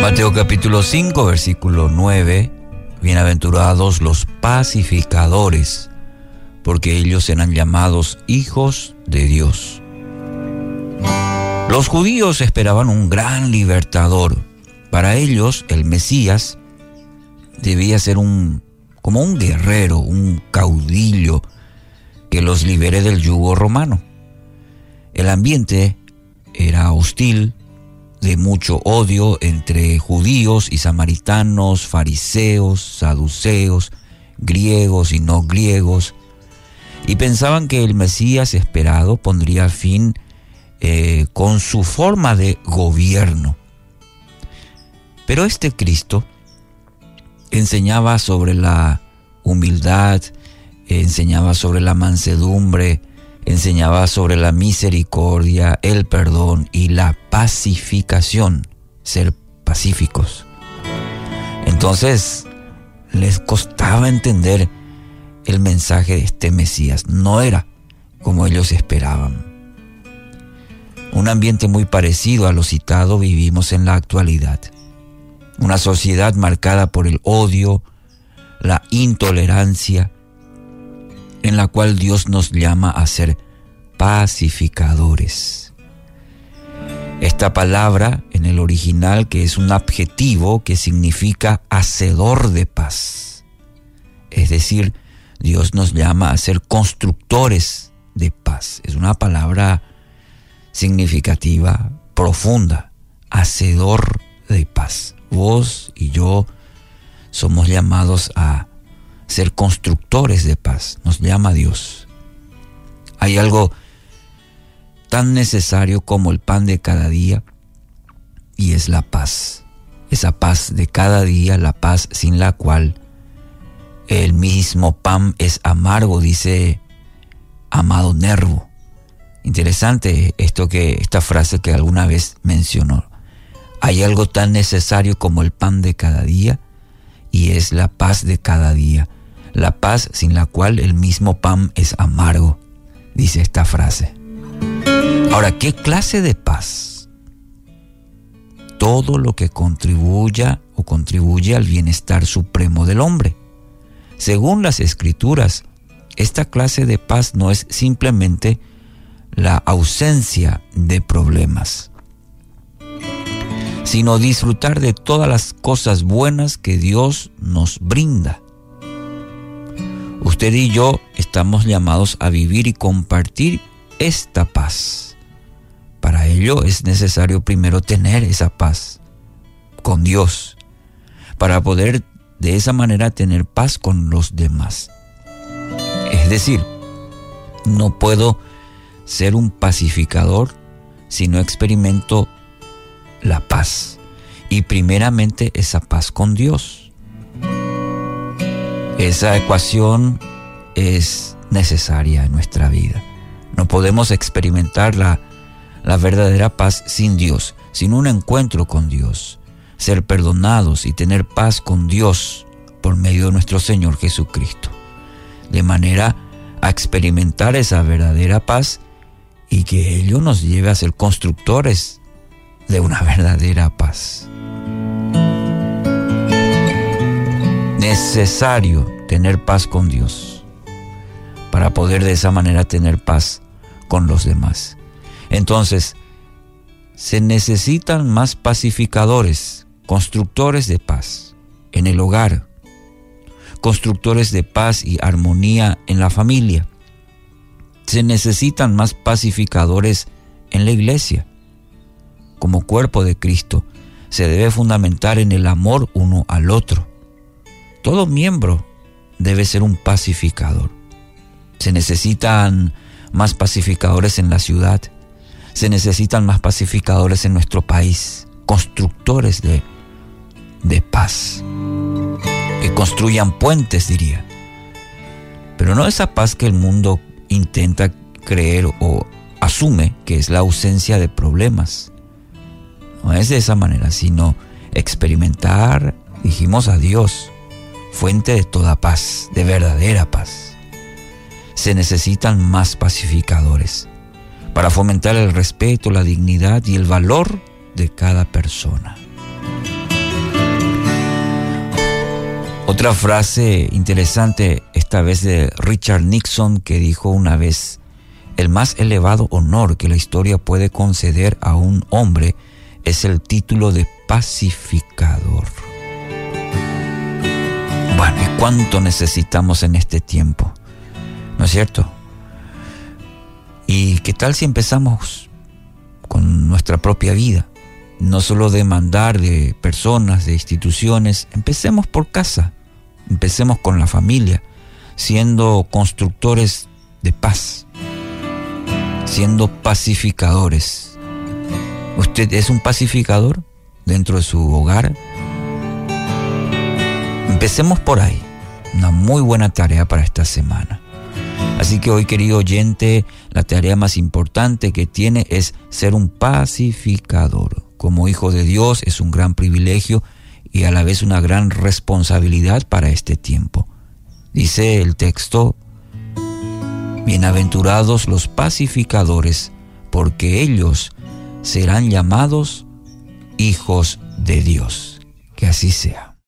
Mateo capítulo 5, versículo 9. Bienaventurados los pacificadores, porque ellos serán llamados hijos de Dios. Los judíos esperaban un gran libertador. Para ellos, el Mesías debía ser un como un guerrero, un caudillo que los libere del yugo romano. El ambiente era hostil, de mucho odio entre judíos y samaritanos, fariseos, saduceos, griegos y no griegos, y pensaban que el Mesías esperado pondría fin eh, con su forma de gobierno. Pero este Cristo enseñaba sobre la humildad, enseñaba sobre la mansedumbre, enseñaba sobre la misericordia, el perdón y la pacificación, ser pacíficos. Entonces, les costaba entender el mensaje de este Mesías. No era como ellos esperaban. Un ambiente muy parecido a lo citado vivimos en la actualidad. Una sociedad marcada por el odio, la intolerancia, en la cual Dios nos llama a ser pacificadores. Esta palabra en el original que es un adjetivo que significa hacedor de paz. Es decir, Dios nos llama a ser constructores de paz. Es una palabra significativa, profunda, hacedor de paz. Vos y yo somos llamados a ser constructores de paz. Nos llama Dios. Hay algo tan necesario como el pan de cada día y es la paz. Esa paz de cada día, la paz sin la cual el mismo pan es amargo, dice amado Nervo. Interesante esto que esta frase que alguna vez mencionó. Hay algo tan necesario como el pan de cada día y es la paz de cada día la paz sin la cual el mismo pan es amargo, dice esta frase. Ahora, ¿qué clase de paz? Todo lo que contribuya o contribuye al bienestar supremo del hombre. Según las escrituras, esta clase de paz no es simplemente la ausencia de problemas, sino disfrutar de todas las cosas buenas que Dios nos brinda. Usted y yo estamos llamados a vivir y compartir esta paz. Para ello es necesario primero tener esa paz con Dios, para poder de esa manera tener paz con los demás. Es decir, no puedo ser un pacificador si no experimento la paz y primeramente esa paz con Dios. Esa ecuación es necesaria en nuestra vida. No podemos experimentar la, la verdadera paz sin Dios, sin un encuentro con Dios, ser perdonados y tener paz con Dios por medio de nuestro Señor Jesucristo. De manera a experimentar esa verdadera paz y que ello nos lleve a ser constructores de una verdadera paz. Necesario tener paz con Dios para poder de esa manera tener paz con los demás. Entonces, se necesitan más pacificadores, constructores de paz en el hogar, constructores de paz y armonía en la familia. Se necesitan más pacificadores en la iglesia. Como cuerpo de Cristo, se debe fundamentar en el amor uno al otro todo miembro debe ser un pacificador. Se necesitan más pacificadores en la ciudad. Se necesitan más pacificadores en nuestro país. Constructores de, de paz. Que construyan puentes, diría. Pero no esa paz que el mundo intenta creer o asume que es la ausencia de problemas. No es de esa manera, sino experimentar, dijimos a Dios, fuente de toda paz, de verdadera paz. Se necesitan más pacificadores, para fomentar el respeto, la dignidad y el valor de cada persona. Otra frase interesante, esta vez de Richard Nixon, que dijo una vez, el más elevado honor que la historia puede conceder a un hombre es el título de pacificador. ¿Y cuánto necesitamos en este tiempo? ¿No es cierto? ¿Y qué tal si empezamos con nuestra propia vida? No solo demandar de personas, de instituciones, empecemos por casa, empecemos con la familia, siendo constructores de paz, siendo pacificadores. ¿Usted es un pacificador dentro de su hogar? Empecemos por ahí. Una muy buena tarea para esta semana. Así que hoy, querido oyente, la tarea más importante que tiene es ser un pacificador. Como hijo de Dios es un gran privilegio y a la vez una gran responsabilidad para este tiempo. Dice el texto, Bienaventurados los pacificadores, porque ellos serán llamados hijos de Dios. Que así sea.